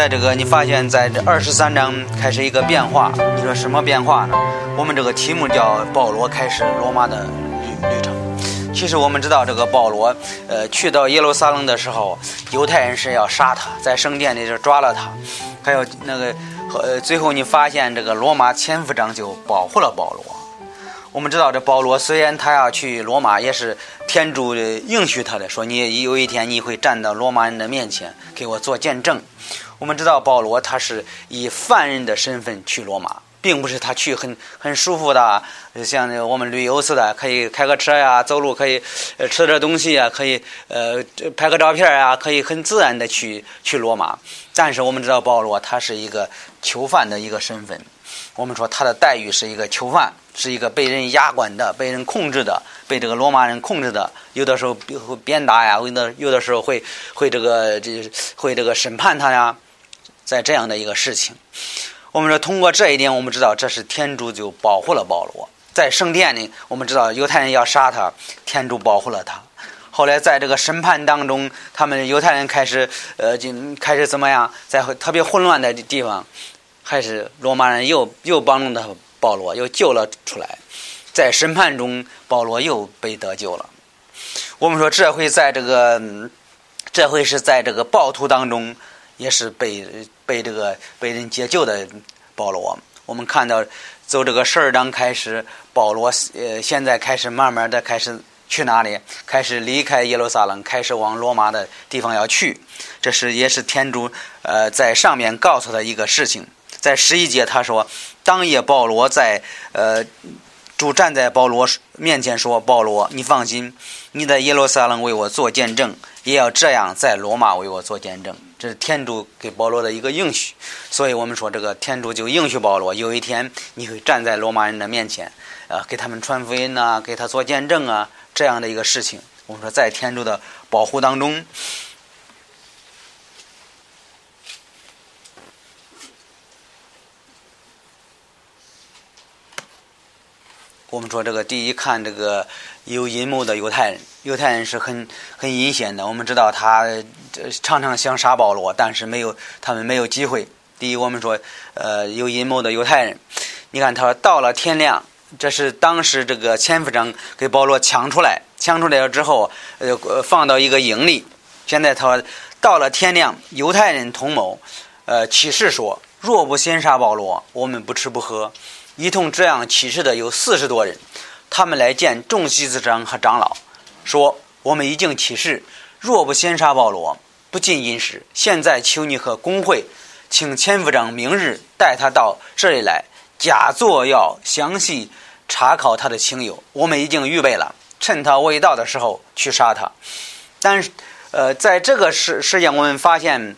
在这个你发现，在这二十三章开始一个变化，你说什么变化呢？我们这个题目叫保罗开始罗马的旅旅程。其实我们知道，这个保罗，呃，去到耶路撒冷的时候，犹太人是要杀他，在圣殿里就抓了他，还有那个，呃，最后你发现这个罗马千夫长就保护了保罗。我们知道，这保罗虽然他要去罗马，也是天主应许他的，说你有一天你会站到罗马人的面前，给我做见证。我们知道保罗他是以犯人的身份去罗马，并不是他去很很舒服的，像我们旅游似的，可以开个车呀，走路可以呃吃点东西呀，可以呃拍个照片呀，可以很自然的去去罗马。但是我们知道保罗他是一个囚犯的一个身份，我们说他的待遇是一个囚犯。是一个被人压管的、被人控制的、被这个罗马人控制的，有的时候会鞭打呀，有的有的时候会会这个这会这个审判他呀，在这样的一个事情，我们说通过这一点，我们知道这是天主就保护了保罗。在圣殿里，我们知道犹太人要杀他，天主保护了他。后来在这个审判当中，他们犹太人开始呃就开始怎么样，在特别混乱的地方，还是罗马人又又帮助他。保罗又救了出来，在审判中，保罗又被得救了。我们说这回在这个，这回是在这个暴徒当中，也是被被这个被人解救的保罗。我们看到，走这个十二章开始，保罗呃现在开始慢慢的开始去哪里？开始离开耶路撒冷，开始往罗马的地方要去。这是也是天主呃在上面告诉他一个事情。在十一节他说。当夜，保罗在呃，主站在保罗面前说：“保罗，你放心，你在耶路撒冷为我做见证，也要这样在罗马为我做见证。”这是天主给保罗的一个应许。所以我们说，这个天主就应许保罗，有一天你会站在罗马人的面前，呃，给他们传福音呐，给他做见证啊，这样的一个事情。我们说，在天主的保护当中。我们说这个第一看这个有阴谋的犹太人，犹太人是很很阴险的。我们知道他常常想杀保罗，但是没有他们没有机会。第一，我们说呃有阴谋的犹太人，你看他说到了天亮，这是当时这个千夫长给保罗抢出来，抢出来了之后呃放到一个营里。现在他到了天亮，犹太人同谋呃起誓说，若不先杀保罗，我们不吃不喝。一同这样起誓的有四十多人，他们来见众祭司长和长老，说：“我们已经起誓，若不先杀保罗，不进饮食。现在求你和工会，请千夫长明日带他到这里来，假作要详细查考他的亲友。我们已经预备了，趁他未到的时候去杀他。但是，呃，在这个事事件，我们发现。”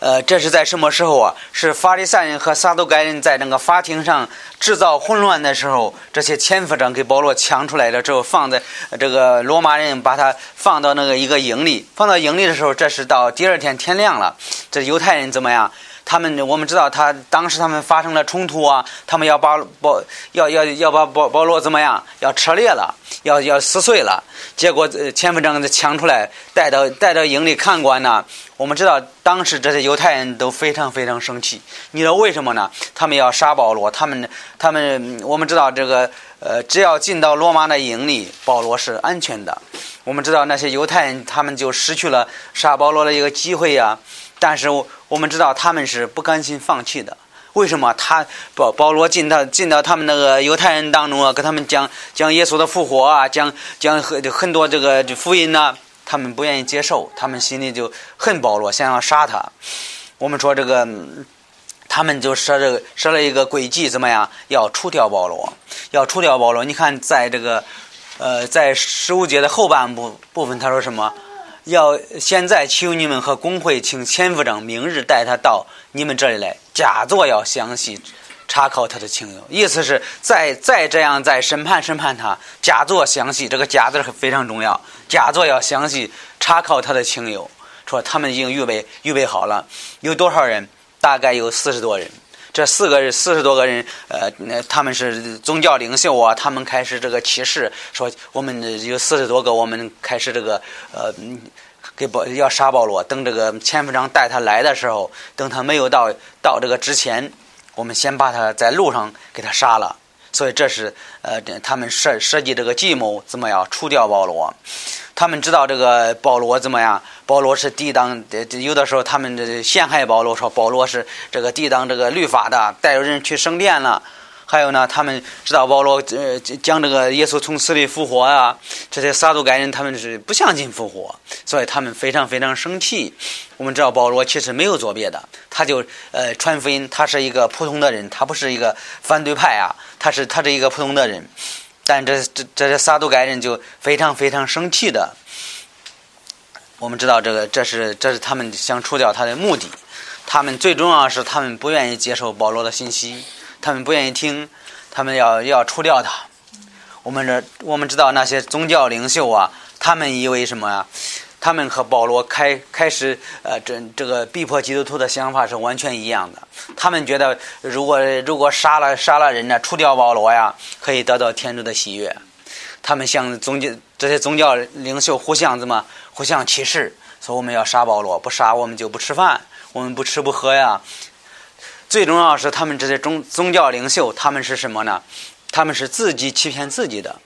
呃，这是在什么时候啊？是法利赛人和撒都该人在那个法庭上制造混乱的时候，这些前夫长给保罗抢出来了之后，放在这个罗马人把他放到那个一个营里，放到营里的时候，这是到第二天天亮了，这犹太人怎么样？他们我们知道，他当时他们发生了冲突啊，他们要把保要要要把保保罗怎么样？要扯裂了，要要撕碎了。结果前夫长抢出来，带到带到营里看管呢。我们知道，当时这些犹太人都非常非常生气。你知道为什么呢？他们要杀保罗，他们他们我们知道这个呃，只要进到罗马的营里，保罗是安全的。我们知道那些犹太人，他们就失去了杀保罗的一个机会呀。但是我们知道他们是不甘心放弃的。为什么他保保罗进到进到他们那个犹太人当中啊，跟他们讲讲耶稣的复活啊，讲讲很很多这个福音呢？他们不愿意接受，他们心里就恨保罗，想要杀他。我们说这个，他们就设这个设了一个诡计，怎么样？要除掉保罗，要除掉保罗。你看，在这个呃，在十五节的后半部部分，他说什么？要现在求你们和工会请千夫长明日带他到你们这里来，假作要详细查考他的情由。意思是再再这样再审判审判他，假作详细，这个“假”字非常重要。假作要详细查考他的亲友，说他们已经预备预备好了，有多少人？大概有四十多人。这四个人四十多个人，呃，那他们是宗教领袖啊，他们开始这个起誓，说我们有四十多个，我们开始这个呃，给保要杀保罗。等这个千夫长带他来的时候，等他没有到到这个之前，我们先把他在路上给他杀了。所以这是呃，他们设设计这个计谋，怎么样除掉保罗？他们知道这个保罗怎么样？保罗是抵挡，有的时候他们陷害保罗，说保罗是这个抵挡这个律法的，带着人去圣殿了。还有呢，他们知道保罗呃讲这个耶稣从死里复活啊，这些撒都该人他们是不相信复活，所以他们非常非常生气。我们知道保罗其实没有做别的，他就呃传福音，他是一个普通的人，他不是一个反对派啊，他是他是一个普通的人。但这这这些撒都该人就非常非常生气的。我们知道这个这是这是他们想除掉他的目的，他们最重要是他们不愿意接受保罗的信息。他们不愿意听，他们要要除掉他。我们这我们知道那些宗教领袖啊，他们以为什么呀？他们和保罗开开始呃这这个逼迫基督徒的想法是完全一样的。他们觉得如果如果杀了杀了人呢，除掉保罗呀，可以得到天主的喜悦。他们向宗教这些宗教领袖互相怎么互相歧视，说我们要杀保罗，不杀我们就不吃饭，我们不吃不喝呀。最重要是他们这些宗宗教领袖，他们是什么呢？他们是自己欺骗自己的。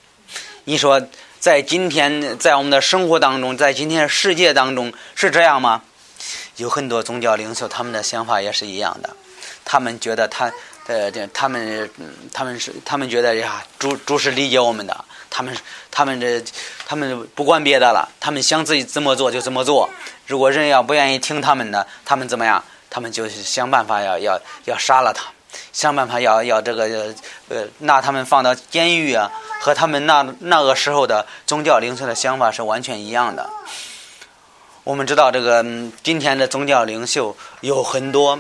你说，在今天，在我们的生活当中，在今天的世界当中，是这样吗？有很多宗教领袖，他们的想法也是一样的。他们觉得他，呃，他们，他们是，他们觉得呀，主主是理解我们的。他们，他们这，他们不管别的了，他们想自己怎么做就怎么做。如果人要不愿意听他们的，他们怎么样？他们就想办法要要要杀了他，想办法要要这个呃拿他们放到监狱啊，和他们那那个时候的宗教领袖的想法是完全一样的。我们知道这个今天的宗教领袖有很多，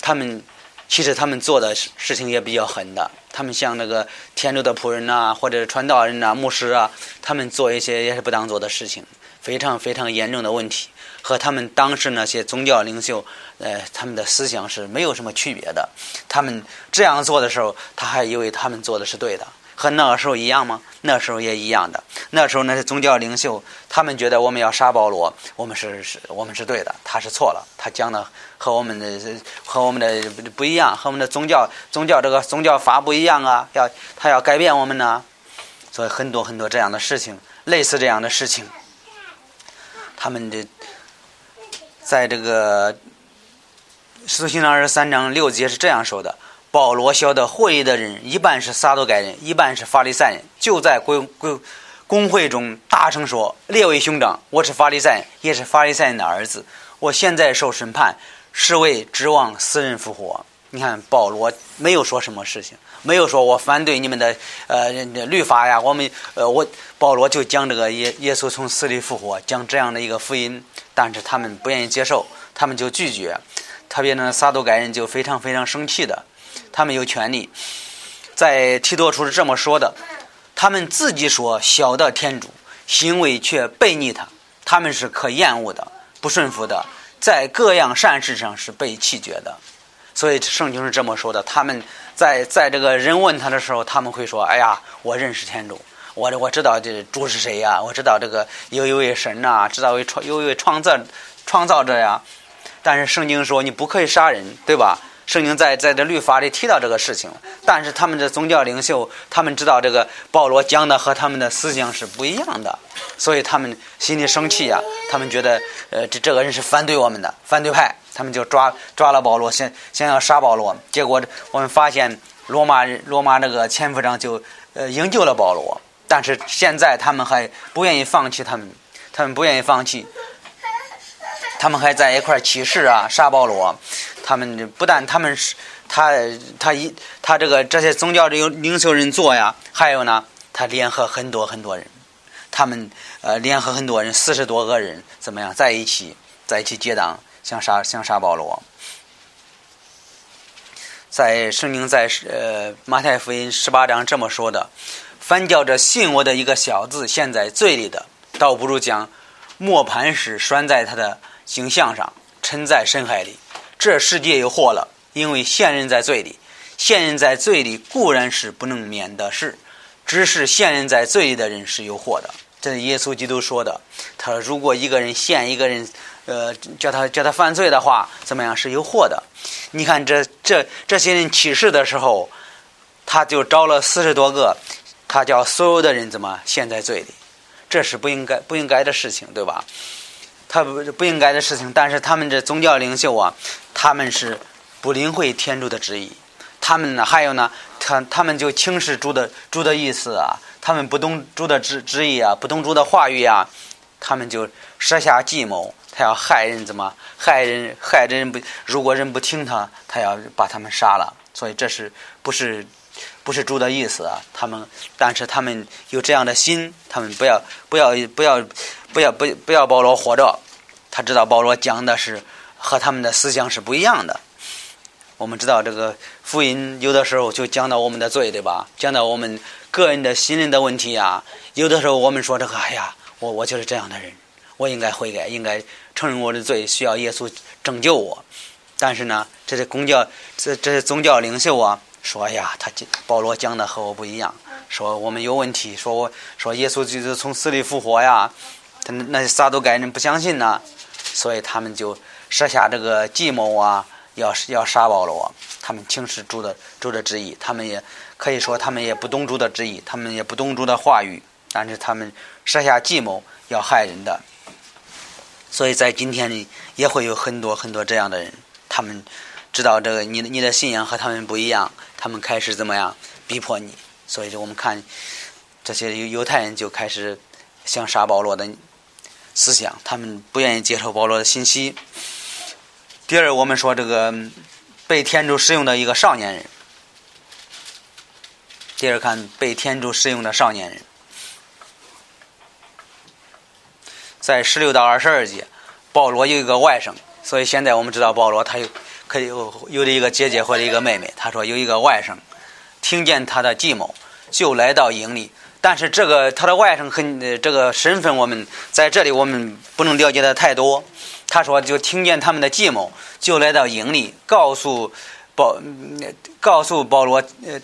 他们其实他们做的事情也比较狠的。他们像那个天主的仆人呐，或者传道人呐、牧师啊，他们做一些也是不当做的事情，非常非常严重的问题。和他们当时那些宗教领袖，呃，他们的思想是没有什么区别的。他们这样做的时候，他还以为他们做的是对的，和那个时候一样吗？那时候也一样的。那时候那些宗教领袖，他们觉得我们要杀保罗，我们是是，我们是对的，他是错了，他讲的和我们的和我们的不一样，和我们的宗教宗教这个宗教法不一样啊，要他要改变我们呢。所以很多很多这样的事情，类似这样的事情，他们的。在这个《使徒行传》二十三章六节是这样说的：“保罗晓得会议的人一半是撒都该人，一半是法利赛人，就在公公公会中大声说：‘列位兄长，我是法利赛人，也是法利赛人的儿子。我现在受审判，是为指望死人复活。’你看，保罗没有说什么事情，没有说我反对你们的呃律法呀。我们呃，我保罗就讲这个耶耶稣从死里复活，讲这样的一个福音。”但是他们不愿意接受，他们就拒绝。特别呢，撒都该人就非常非常生气的。他们有权利，在提多书是这么说的：他们自己说晓得天主，行为却背逆他，他们是可厌恶的、不顺服的，在各样善事上是被弃绝的。所以圣经是这么说的：他们在在这个人问他的时候，他们会说：“哎呀，我认识天主。”我我知道这主是谁呀？我知道这个有一位神呐，知道有创有一位创造创造者呀。但是圣经说你不可以杀人，对吧？圣经在在这律法里提到这个事情。但是他们的宗教领袖，他们知道这个保罗讲的和他们的思想是不一样的，所以他们心里生气呀。他们觉得呃这这个人是反对我们的反对派，他们就抓抓了保罗，想想要杀保罗。结果我们发现罗马罗马那个前夫长就呃营救了保罗。但是现在他们还不愿意放弃他们，他们不愿意放弃，他们还在一块起誓啊，杀保罗。他们不但他们是他他一他这个这些宗教领领袖人做呀，还有呢，他联合很多很多人，他们呃联合很多人，四十多个人怎么样在一起在一起结党，想杀想杀保罗。在圣经在呃马太福音十八章这么说的。反叫这信我的一个小子陷在罪里的，倒不如将磨盘石拴在他的形象上，沉在深海里。这世界有祸了，因为现人在罪里。现人在罪里固然是不能免的事，只是现人在罪里的人是有祸的。这是耶稣基督说的。他说：“如果一个人陷一个人，呃，叫他叫他犯罪的话，怎么样是有祸的？你看这这这些人起誓的时候，他就招了四十多个，他叫所有的人怎么陷在罪里？这是不应该不应该的事情，对吧？他不不应该的事情。但是他们这宗教领袖啊，他们是不领会天主的旨意。他们呢，还有呢，他他们就轻视主的主的意思啊。”他们不懂主的旨旨意啊，不懂主的话语啊，他们就设下计谋，他要害人，怎么害人？害人不？如果人不听他，他要把他们杀了。所以这是不是不是主的意思啊？他们，但是他们有这样的心，他们不要不要不要不要不不要保罗活着。他知道保罗讲的是和他们的思想是不一样的。我们知道这个福音有的时候就讲到我们的罪，对吧？讲到我们。个人的心灵的问题呀，有的时候我们说这个，哎呀，我我就是这样的人，我应该悔改，应该承认我的罪，需要耶稣拯救我。但是呢，这些公教，这这些宗教领袖啊，说呀，他保罗讲的和我不一样，说我们有问题，说我说耶稣就是从死里复活呀，他那些撒都该人不相信呢，所以他们就设下这个计谋啊，要要杀保罗，他们轻视主的主的旨意，他们也。可以说，他们也不懂主的旨意，他们也不懂主的话语，但是他们设下计谋要害人的。所以在今天里，也会有很多很多这样的人，他们知道这个你的你的信仰和他们不一样，他们开始怎么样逼迫你。所以说，我们看这些犹犹太人就开始想杀保罗的思想，他们不愿意接受保罗的信息。第二，我们说这个被天主使用的一个少年人。第二看被天主使用的少年人，在十六到二十二节，保罗有一个外甥，所以现在我们知道保罗他有可以有有的一个姐姐或者一个妹妹。他说有一个外甥，听见他的计谋，就来到营里。但是这个他的外甥很这个身份，我们在这里我们不能了解的太多。他说就听见他们的计谋，就来到营里，告诉保告诉保罗呃。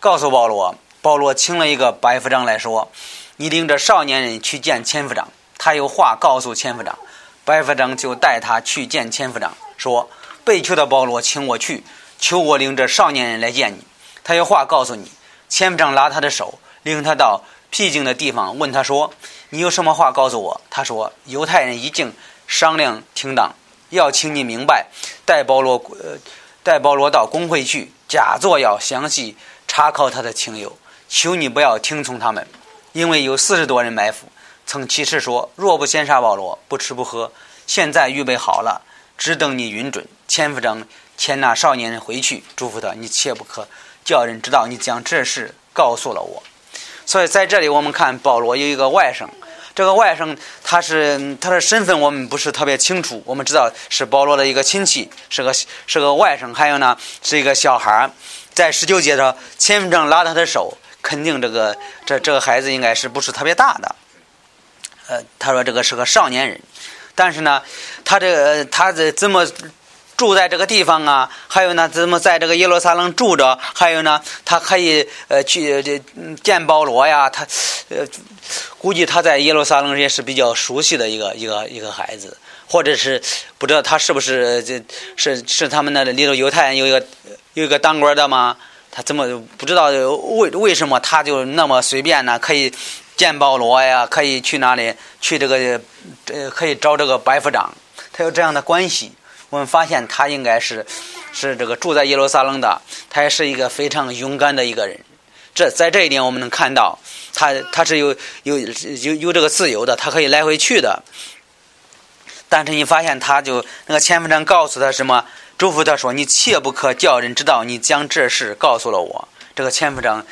告诉保罗，保罗请了一个白副长来说：“你领着少年人去见千夫长，他有话告诉千夫长。”白副长就带他去见千夫长，说：“被囚的保罗请我去，求我领着少年人来见你，他有话告诉你。”千夫长拉他的手，领他到僻静的地方，问他说：“你有什么话告诉我？”他说：“犹太人已经商量停当，要请你明白，带保罗呃带保罗到公会去，假作要详细。”查考他的情友，求你不要听从他们，因为有四十多人埋伏，曾起誓说：若不先杀保罗，不吃不喝。现在预备好了，只等你允准。千夫长牵那少年人回去，嘱咐他：你切不可叫人知道你将这事告诉了我。所以在这里，我们看保罗有一个外甥，这个外甥他是他的身份我们不是特别清楚，我们知道是保罗的一个亲戚，是个是个外甥，还有呢是一个小孩儿。在十九节上，千夫长拉他的手，肯定这个这这个孩子应该是不是特别大的。呃，他说这个是个少年人，但是呢，他这个他这怎么住在这个地方啊？还有呢，怎么在这个耶路撒冷住着？还有呢，他可以呃去这见保罗呀？他呃估计他在耶路撒冷也是比较熟悉的一个一个一个孩子，或者是不知道他是不是这是是他们那里头犹太人有一个。有一个当官的吗？他怎么不知道为为什么他就那么随便呢？可以见保罗呀，可以去哪里去这个呃，可以找这个白副长，他有这样的关系。我们发现他应该是是这个住在耶路撒冷的，他也是一个非常勇敢的一个人。这在这一点我们能看到，他他是有有有有这个自由的，他可以来回去的。但是你发现他就那个前夫长告诉他什么？嘱咐他说：“你切不可叫人知道你将这事告诉了我。”这个前夫长，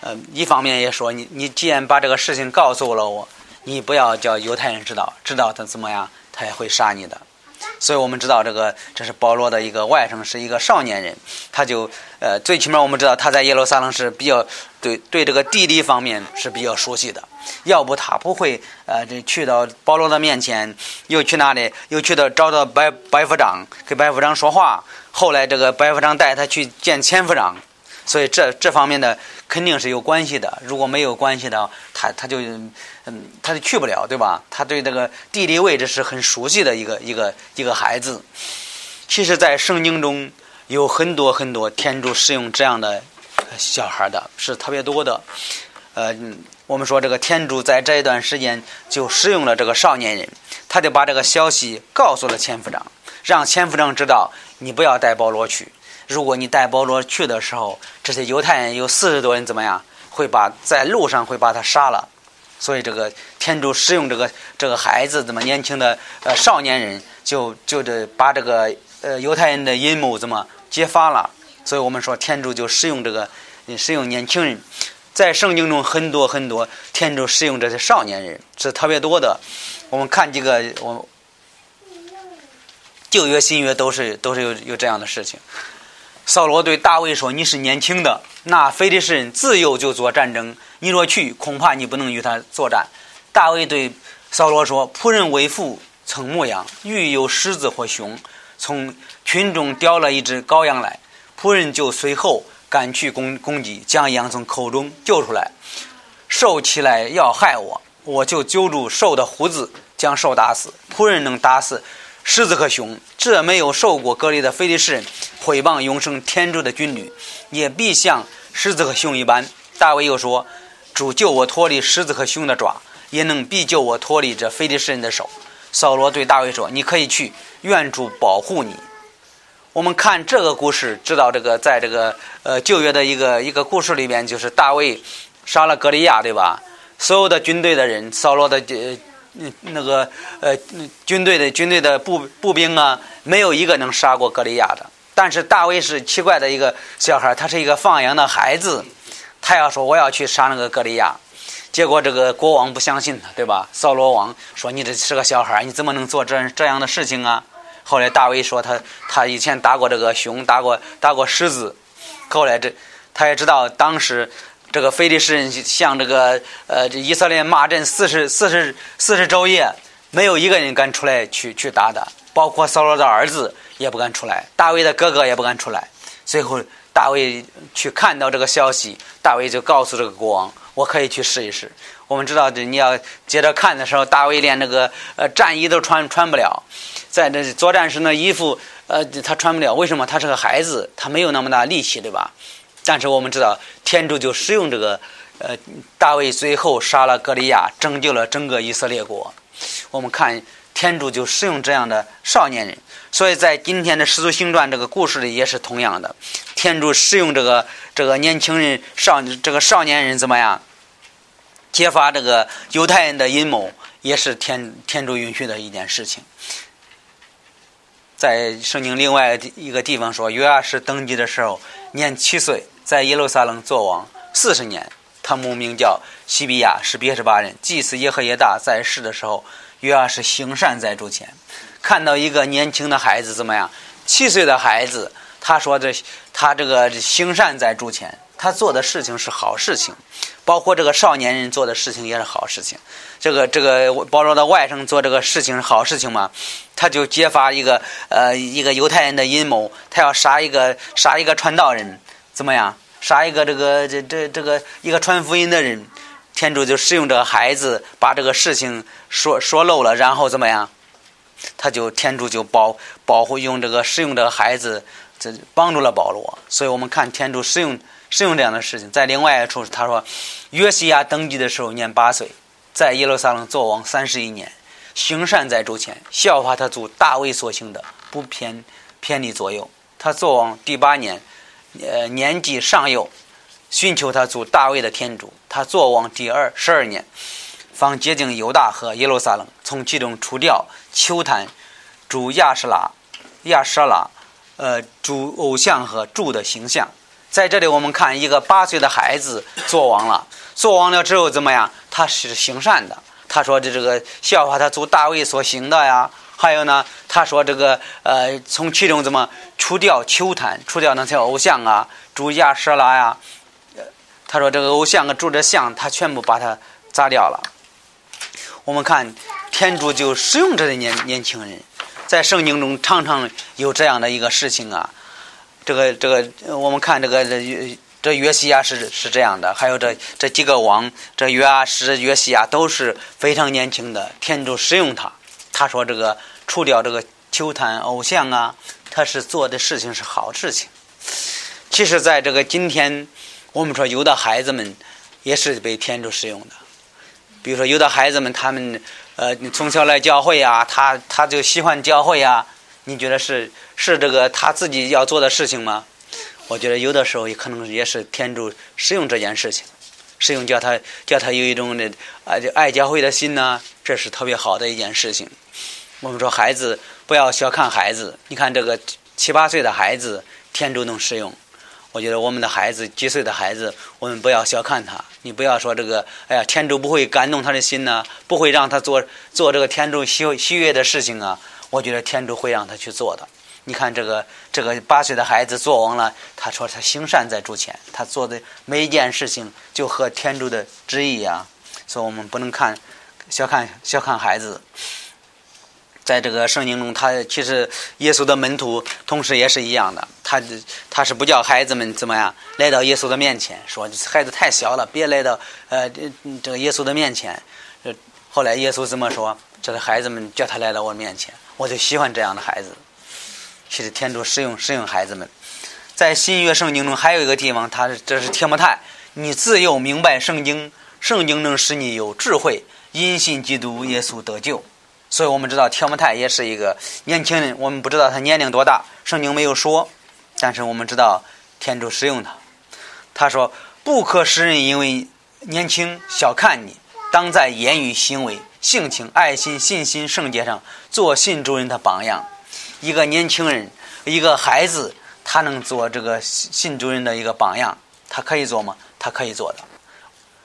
呃，一方面也说：“你你既然把这个事情告诉了我，你不要叫犹太人知道，知道他怎么样，他也会杀你的。”所以我们知道这个这是保罗的一个外甥，是一个少年人，他就呃，最起码我们知道他在耶路撒冷是比较对对这个地理方面是比较熟悉的，要不他不会呃这去到保罗的面前，又去哪里，又去到找到白白副长，跟白副长说话，后来这个白副长带他去见千夫长，所以这这方面的肯定是有关系的。如果没有关系的，他他就嗯他就去不了，对吧？他对这个地理位置是很熟悉的一个一个一个孩子。其实，在圣经中有很多很多天主使用这样的小孩的，是特别多的。呃，我们说这个天主在这一段时间就使用了这个少年人，他就把这个消息告诉了千夫长，让千夫长知道你不要带保罗去。如果你带保罗去的时候，这些犹太人有四十多人怎么样？会把在路上会把他杀了。所以这个天主使用这个这个孩子怎么年轻的呃少年人，就就得把这个呃犹太人的阴谋怎么揭发了。所以我们说天主就使用这个使用年轻人，在圣经中很多很多天主使用这些少年人是特别多的。我们看几个我旧约新约都是都是有有这样的事情。扫罗对大卫说：“你是年轻的，那非利士人自幼就做战争。你若去，恐怕你不能与他作战。”大卫对扫罗说：“仆人为父，曾牧羊，遇有狮子或熊，从群中叼了一只羔羊来，仆人就随后赶去攻攻击，将羊从口中救出来。兽起来要害我，我就揪住兽的胡子，将兽打死。仆人能打死。”狮子和熊，这没有受过隔离的非利士人，毁谤永生天主的军旅，也必像狮子和熊一般。大卫又说：“主救我脱离狮子和熊的爪，也能必救我脱离这非利士人的手。”扫罗对大卫说：“你可以去，愿主保护你。”我们看这个故事，知道这个在这个呃旧约的一个一个故事里边，就是大卫杀了格利亚，对吧？所有的军队的人，扫罗的呃。那，那个呃，军队的军队的步步兵啊，没有一个能杀过格利亚的。但是大卫是奇怪的一个小孩，他是一个放羊的孩子，他要说我要去杀那个格利亚，结果这个国王不相信他，对吧？扫罗王说你这是个小孩，你怎么能做这这样的事情啊？后来大卫说他他以前打过这个熊，打过打过狮子，后来这他也知道当时。这个非利士人向这个呃以色列骂阵四十四十四十昼夜，没有一个人敢出来去去打的，包括扫罗的儿子也不敢出来，大卫的哥哥也不敢出来。最后大卫去看到这个消息，大卫就告诉这个国王：“我可以去试一试。”我们知道，你要接着看的时候，大卫连那个呃战衣都穿穿不了，在这作战时那衣服呃他穿不了，为什么？他是个孩子，他没有那么大力气，对吧？但是我们知道，天主就使用这个，呃，大卫最后杀了格利亚，拯救了整个以色列国。我们看天主就使用这样的少年人，所以在今天的《使徒行传》这个故事里也是同样的，天主使用这个这个年轻人少这个少年人怎么样，揭发这个犹太人的阴谋，也是天天主允许的一件事情。在圣经另外一个地方说，约阿是登基的时候。年七岁，在耶路撒冷做王四十年。他母名叫西比亚，是别是巴人。祭司耶和耶大在世的时候，约阿是行善在主前。看到一个年轻的孩子怎么样？七岁的孩子，他说这他这个行善在主前，他做的事情是好事情，包括这个少年人做的事情也是好事情。这个这个保罗的外甥做这个事情是好事情嘛？他就揭发一个呃一个犹太人的阴谋，他要杀一个杀一个传道人，怎么样？杀一个这个这这这个一个传福音的人，天主就使用这个孩子把这个事情说说漏了，然后怎么样？他就天主就保保护用这个使用这个孩子，这帮助了保罗。所以我们看天主使用使用这样的事情。在另外一处，他说约西亚登基的时候年八岁，在耶路撒冷做王三十一年。行善在周前，效法他祖大卫所行的，不偏偏离左右。他做王第八年，呃，年纪尚幼，寻求他祖大卫的天主。他做王第二十二年，方接近犹大和耶路撒冷，从其中除掉丘坛、主亚什拉、亚舍拉，呃，主偶像和主的形象。在这里，我们看一个八岁的孩子做王了。做王了之后怎么样？他是行善的。他说：“这这个笑话，他祖大卫所行的呀。还有呢，他说这个呃，从其中怎么除掉球坛，除掉那些偶像啊，主亚舍拉呀。他说这个偶像啊，住着像，他全部把它砸掉了。我们看天主就使用这些年年轻人，在圣经中常常有这样的一个事情啊。这个这个，我们看这个这这约西亚是是这样的，还有这这几个王，这约阿施、约西亚都是非常年轻的。天主使用他，他说这个除掉这个球坛偶像啊，他是做的事情是好事情。其实，在这个今天，我们说有的孩子们也是被天主使用的。比如说，有的孩子们他们呃从小来教会啊，他他就喜欢教会啊。你觉得是是这个他自己要做的事情吗？我觉得有的时候也可能也是天主使用这件事情，使用叫他叫他有一种的啊爱教会的心呢，这是特别好的一件事情。我们说孩子不要小看孩子，你看这个七八岁的孩子，天主能使用。我觉得我们的孩子几岁的孩子，我们不要小看他。你不要说这个，哎呀，天主不会感动他的心呢，不会让他做做这个天主喜喜悦的事情啊。我觉得天主会让他去做的。你看这个这个八岁的孩子做完了，他说他行善在主前，他做的每一件事情就和天主的旨意啊，所以我们不能看小看小看孩子。在这个圣经中，他其实耶稣的门徒同时也是一样的，他他是不叫孩子们怎么样来到耶稣的面前，说孩子太小了，别来到呃这个耶稣的面前。后来耶稣怎么说？这个孩子们叫他来到我面前，我就喜欢这样的孩子。其实天主使用使用孩子们，在新约圣经中还有一个地方，他是这是铁木太，你自幼明白圣经，圣经能使你有智慧，因信基督耶稣得救。所以我们知道铁木太也是一个年轻人，我们不知道他年龄多大，圣经没有说，但是我们知道天主使用他。他说：“不可使人因为年轻小看你，当在言语、行为、性情、爱心、信心、圣洁上做信主人的榜样。”一个年轻人，一个孩子，他能做这个信主人的一个榜样，他可以做吗？他可以做的。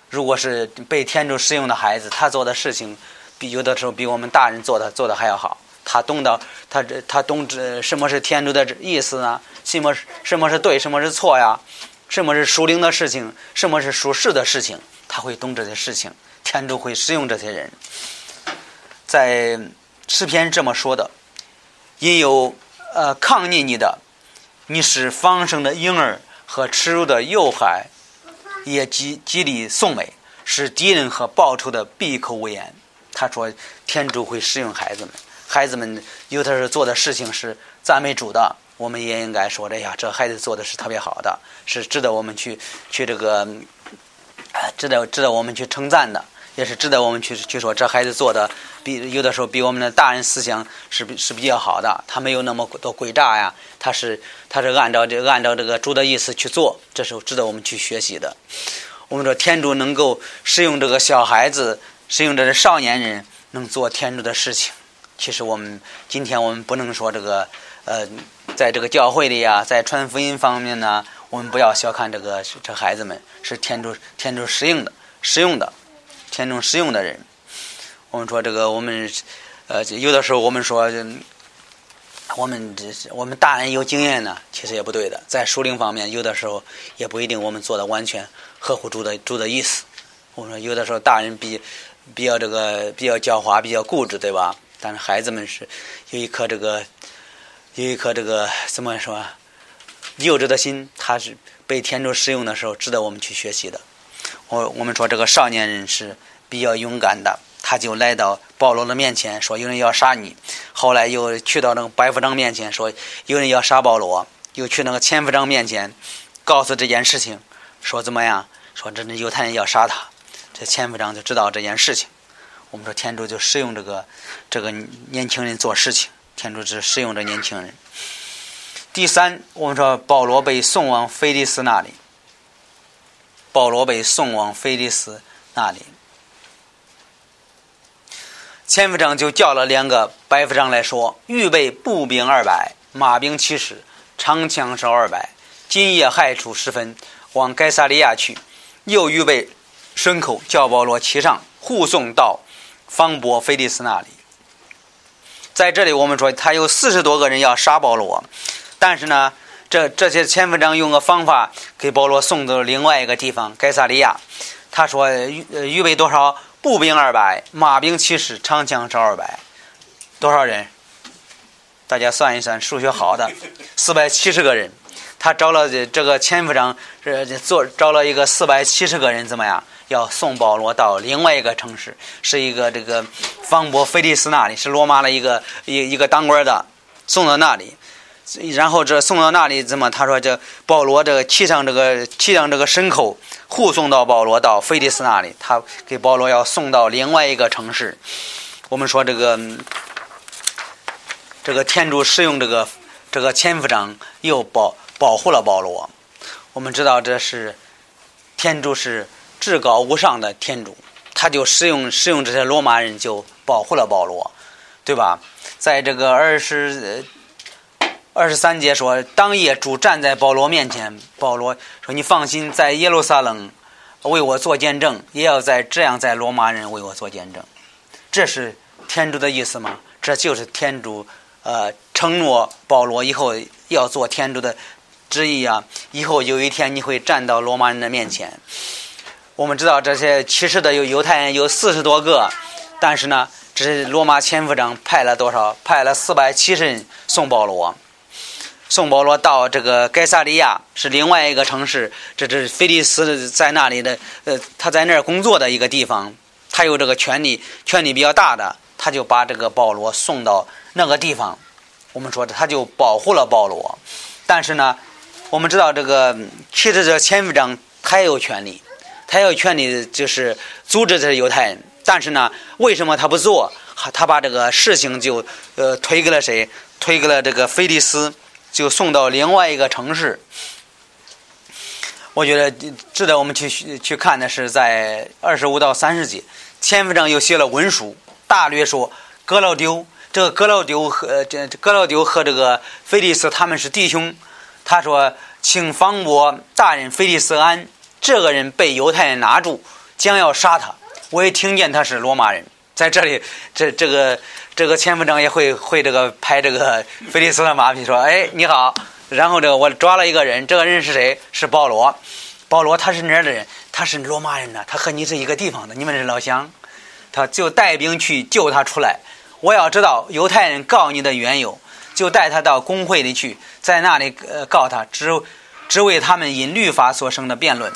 如果是被天主使用的孩子，他做的事情，比有的时候比我们大人做的做的还要好。他懂得，他这他懂这什么是天主的意思呢？什么什么是对，什么是错呀？什么是属灵的事情？什么是属实的事情？他会懂这些事情。天主会使用这些人。在诗篇这么说的。因有呃抗逆你的，你是放生的婴儿和耻辱的幼孩，也极极力颂美，是敌人和报仇的闭口无言。他说天主会使用孩子们，孩子们有的是做的事情是赞美主的，我们也应该说这呀，这孩子做的是特别好的，是值得我们去去这个，值得值得我们去称赞的。也是值得我们去去说，这孩子做的比有的时候比我们的大人思想是是比较好的，他没有那么多诡诈呀，他是他是按照这按照这个主的意思去做，这是值得我们去学习的。我们说天主能够使用这个小孩子，使用这个少年人，能做天主的事情。其实我们今天我们不能说这个呃，在这个教会里呀，在传福音方面呢，我们不要小看这个这孩子们，是天主天主使用的使用的。天中使用的人，我们说这个，我们呃，有的时候我们说，我们这我们大人有经验呢，其实也不对的。在属灵方面，有的时候也不一定我们做的完全合乎主的主的意思。我们说有的时候大人比比较这个比较狡猾，比较固执，对吧？但是孩子们是有一颗这个有一颗这个怎么说幼稚的心，他是被天主使用的时候，值得我们去学习的。我我们说这个少年人是比较勇敢的，他就来到保罗的面前说有人要杀你。后来又去到那个白夫长面前说有人要杀保罗，又去那个前夫长面前告诉这件事情，说怎么样？说这犹太人要杀他。这前夫长就知道这件事情。我们说天主就使用这个这个年轻人做事情，天主只使用这年轻人。第三，我们说保罗被送往菲利斯那里。保罗被送往菲利斯那里，前夫长就叫了两个白夫长来说：“预备步兵二百，马兵七十，长枪手二百，今夜亥初时分往盖萨利亚去。又预备牲口，叫保罗骑上，护送到方伯菲利斯那里。在这里，我们说他有四十多个人要杀保罗，但是呢。”这这些前夫长用个方法给保罗送到另外一个地方盖萨利亚。他说预预备多少步兵二百，马兵七十，长枪是二百，多少人？大家算一算，数学好的，四百七十个人。他招了这个千夫长，是做招了一个四百七十个人，怎么样？要送保罗到另外一个城市，是一个这个方伯菲利斯那里，是罗马的一个一一个当官的，送到那里。然后这送到那里，怎么？他说这保罗这个骑上这个骑上这个牲口，护送到保罗到菲利斯那里，他给保罗要送到另外一个城市。我们说这个这个天主使用这个这个千夫长又保保护了保罗。我们知道这是天主是至高无上的天主，他就使用使用这些罗马人就保护了保罗，对吧？在这个二十。二十三节说，当夜主站在保罗面前，保罗说：“你放心，在耶路撒冷为我做见证，也要在这样在罗马人为我做见证。”这是天主的意思吗？这就是天主呃承诺保罗以后要做天主的旨意啊！以后有一天你会站到罗马人的面前。我们知道这些去世的有犹太人有四十多个，但是呢，这是罗马千夫长派了多少？派了四百七十人送保罗。送保罗到这个盖萨利亚是另外一个城市，这是菲利斯在那里的，呃，他在那儿工作的一个地方，他有这个权力，权力比较大的，他就把这个保罗送到那个地方。我们说他就保护了保罗，但是呢，我们知道这个其实这千夫长他也有权利，他有权利就是阻止这犹太人，但是呢，为什么他不做？他把这个事情就呃推给了谁？推给了这个菲利斯。就送到另外一个城市。我觉得值得我们去去看的是，在二十五到三十节，千夫长又写了文书，大略说格老丢这个格老丢和这格老丢和这个菲利斯他们是弟兄。他说：“请方伯大人菲利斯安，这个人被犹太人拿住，将要杀他。我也听见他是罗马人。”在这里，这这个这个千夫长也会会这个拍这个 菲利斯的马屁，说：“哎，你好。”然后这个我抓了一个人，这个人是谁？是保罗。保罗他是哪儿的人？他是罗马人呢。他和你是一个地方的，你们是老乡。他就带兵去救他出来。我要知道犹太人告你的缘由，就带他到公会里去，在那里呃告他，只只为他们因律法所生的辩论，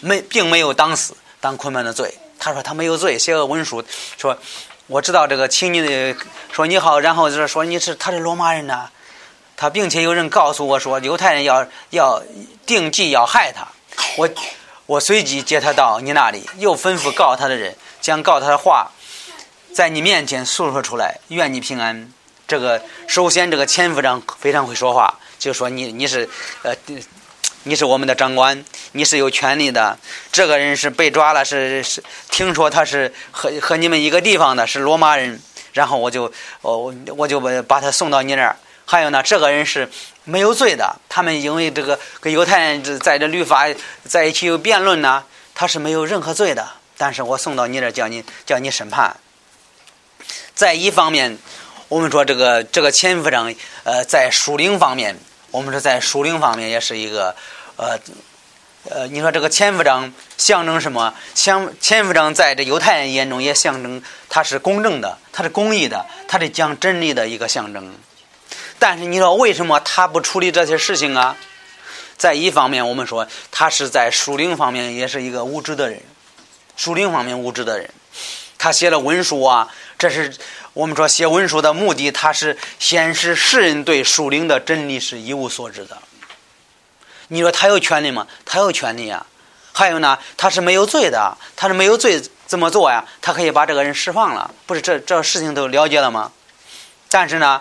没并没有当死当捆绑的罪。他说他没有罪，写个文书说，我知道这个，请你的说你好，然后就是说你是他是罗马人呐，他并且有人告诉我说犹太人要要定计要害他，我我随即接他到你那里，又吩咐告他的人将告他的话在你面前诉说出来，愿你平安。这个首先这个千夫长非常会说话，就说你你是呃。你是我们的长官，你是有权利的。这个人是被抓了，是是，听说他是和和你们一个地方的，是罗马人。然后我就，我我就把把他送到你那儿。还有呢，这个人是没有罪的。他们因为这个跟犹太人在这律法在一起有辩论呢，他是没有任何罪的。但是我送到你这儿，叫你叫你审判。在一方面，我们说这个这个前夫长，呃，在属灵方面。我们说，在属灵方面也是一个，呃，呃，你说这个千夫长象征什么？像千夫长在这犹太人眼中也象征他是公正的，他是公义的，他是讲真理的一个象征。但是你说为什么他不处理这些事情啊？在一方面，我们说他是在属灵方面也是一个无知的人，属灵方面无知的人，他写了文书啊，这是。我们说写文书的目的，他是显示世人对属灵的真理是一无所知的。你说他有权利吗？他有权利啊。还有呢，他是没有罪的，他是没有罪怎么做呀？他可以把这个人释放了，不是这这事情都了解了吗？但是呢，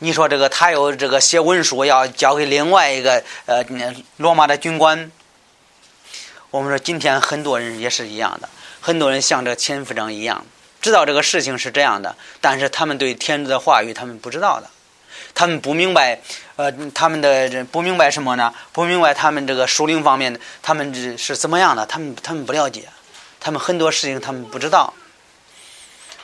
你说这个他有这个写文书要交给另外一个呃罗马的军官。我们说今天很多人也是一样的，很多人像这千夫长一样。知道这个事情是这样的，但是他们对天主的话语他们不知道的，他们不明白，呃，他们的不明白什么呢？不明白他们这个属灵方面，他们是是怎么样的？他们他们不了解，他们很多事情他们不知道。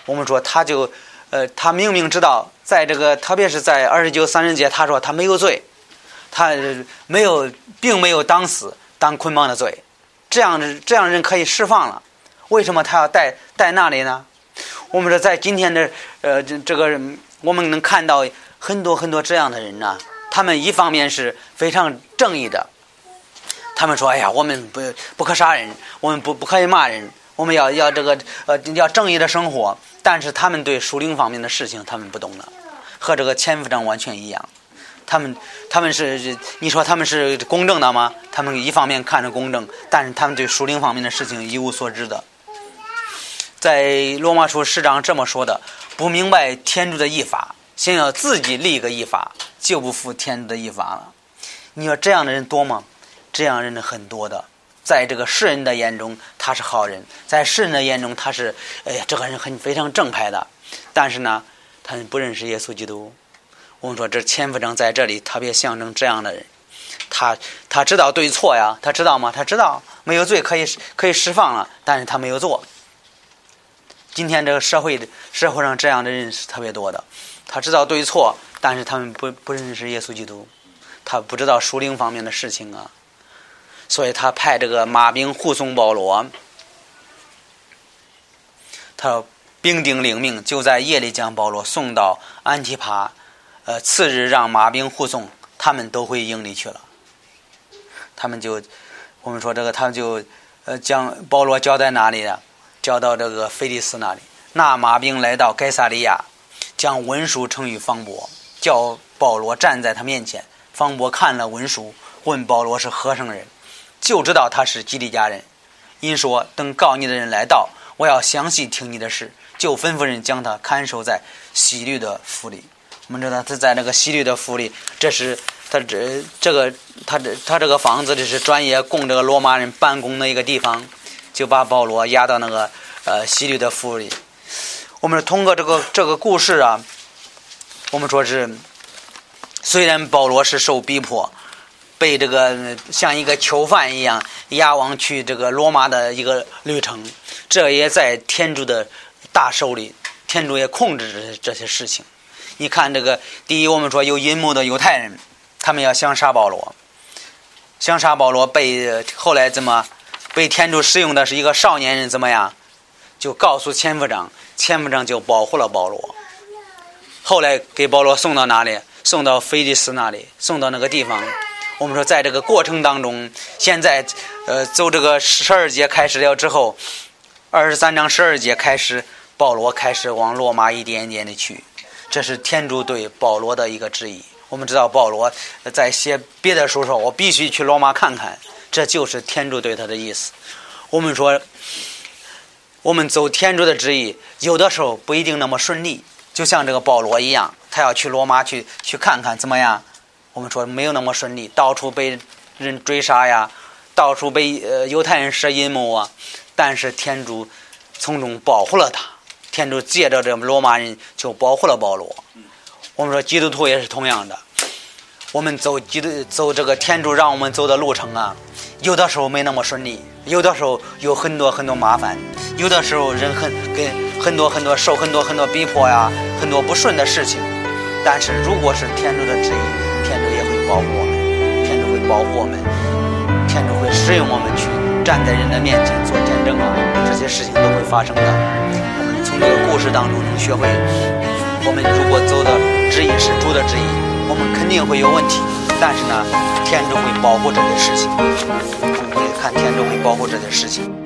我们说他就，呃，他明明知道，在这个特别是在二十九三十节，他说他没有罪，他没有，并没有当死当捆绑的罪，这样的这样人可以释放了，为什么他要带带那里呢？我们说，在今天的呃这这个，我们能看到很多很多这样的人呢。他们一方面是非常正义的，他们说：“哎呀，我们不不可杀人，我们不不可以骂人，我们要要这个呃要正义的生活。”但是他们对属灵方面的事情，他们不懂的，和这个千夫长完全一样。他们他们是你说他们是公正的吗？他们一方面看着公正，但是他们对属灵方面的事情一无所知的。在罗马书十章这么说的：不明白天主的义法，想要自己立一个义法，就不服天主的义法了。你说这样的人多吗？这样人很多的。在这个世人的眼中，他是好人；在世人的眼中，他是哎呀，这个人很非常正派的。但是呢，他不认识耶稣基督。我们说，这千夫长在这里特别象征这样的人。他他知道对错呀，他知道吗？他知道没有罪可以可以释放了，但是他没有做。今天这个社会社会上这样的人是特别多的，他知道对错，但是他们不不认识耶稣基督，他不知道属灵方面的事情啊，所以他派这个马兵护送保罗，他兵丁领命，就在夜里将保罗送到安提帕，呃，次日让马兵护送，他们都回营里去了，他们就我们说这个，他们就呃将保罗交在哪里了？交到这个菲利斯那里，那马兵来到该萨利亚，将文书呈于方伯，叫保罗站在他面前。方伯看了文书，问保罗是何生人，就知道他是基利家人。因说等告你的人来到，我要详细听你的事，就吩咐人将他看守在西律的府里。我们知道他在那个西律的府里，这是他这这个他这他这个房子，这是专业供这个罗马人办公的一个地方。就把保罗押到那个呃西律的府里。我们通过这个这个故事啊，我们说是，虽然保罗是受逼迫，被这个像一个囚犯一样押往去这个罗马的一个旅程，这也在天主的大手里，天主也控制着这些事情。你看这个，第一，我们说有阴谋的犹太人，他们要想杀保罗，想杀保罗，被后来怎么？被天主使用的是一个少年人，怎么样？就告诉千夫长，千夫长就保护了保罗。后来给保罗送到哪里？送到菲利斯那里，送到那个地方。我们说，在这个过程当中，现在呃，走这个十二节开始了之后，二十三章十二节开始，保罗开始往罗马一点点的去。这是天主对保罗的一个旨意。我们知道保罗在写别的书时候，我必须去罗马看看。这就是天主对他的意思。我们说，我们走天主的旨意，有的时候不一定那么顺利。就像这个保罗一样，他要去罗马去去看看怎么样？我们说没有那么顺利，到处被人追杀呀，到处被呃犹太人设阴谋啊。但是天主从中保护了他，天主借着这罗马人就保护了保罗。我们说基督徒也是同样的。我们走基督走这个天主让我们走的路程啊，有的时候没那么顺利，有的时候有很多很多麻烦，有的时候人很跟很多很多受很多很多逼迫呀，很多不顺的事情。但是如果是天主的旨意，天主也会保护我们，天主会保护我们，天主会使用我们去站在人的面前做见证啊，这些事情都会发生的。我们从这个故事当中能学会，我们如果走的旨意是主的旨意。我们肯定会有问题，但是呢，天主会保护这件事情。我们会看天主会保护这件事情。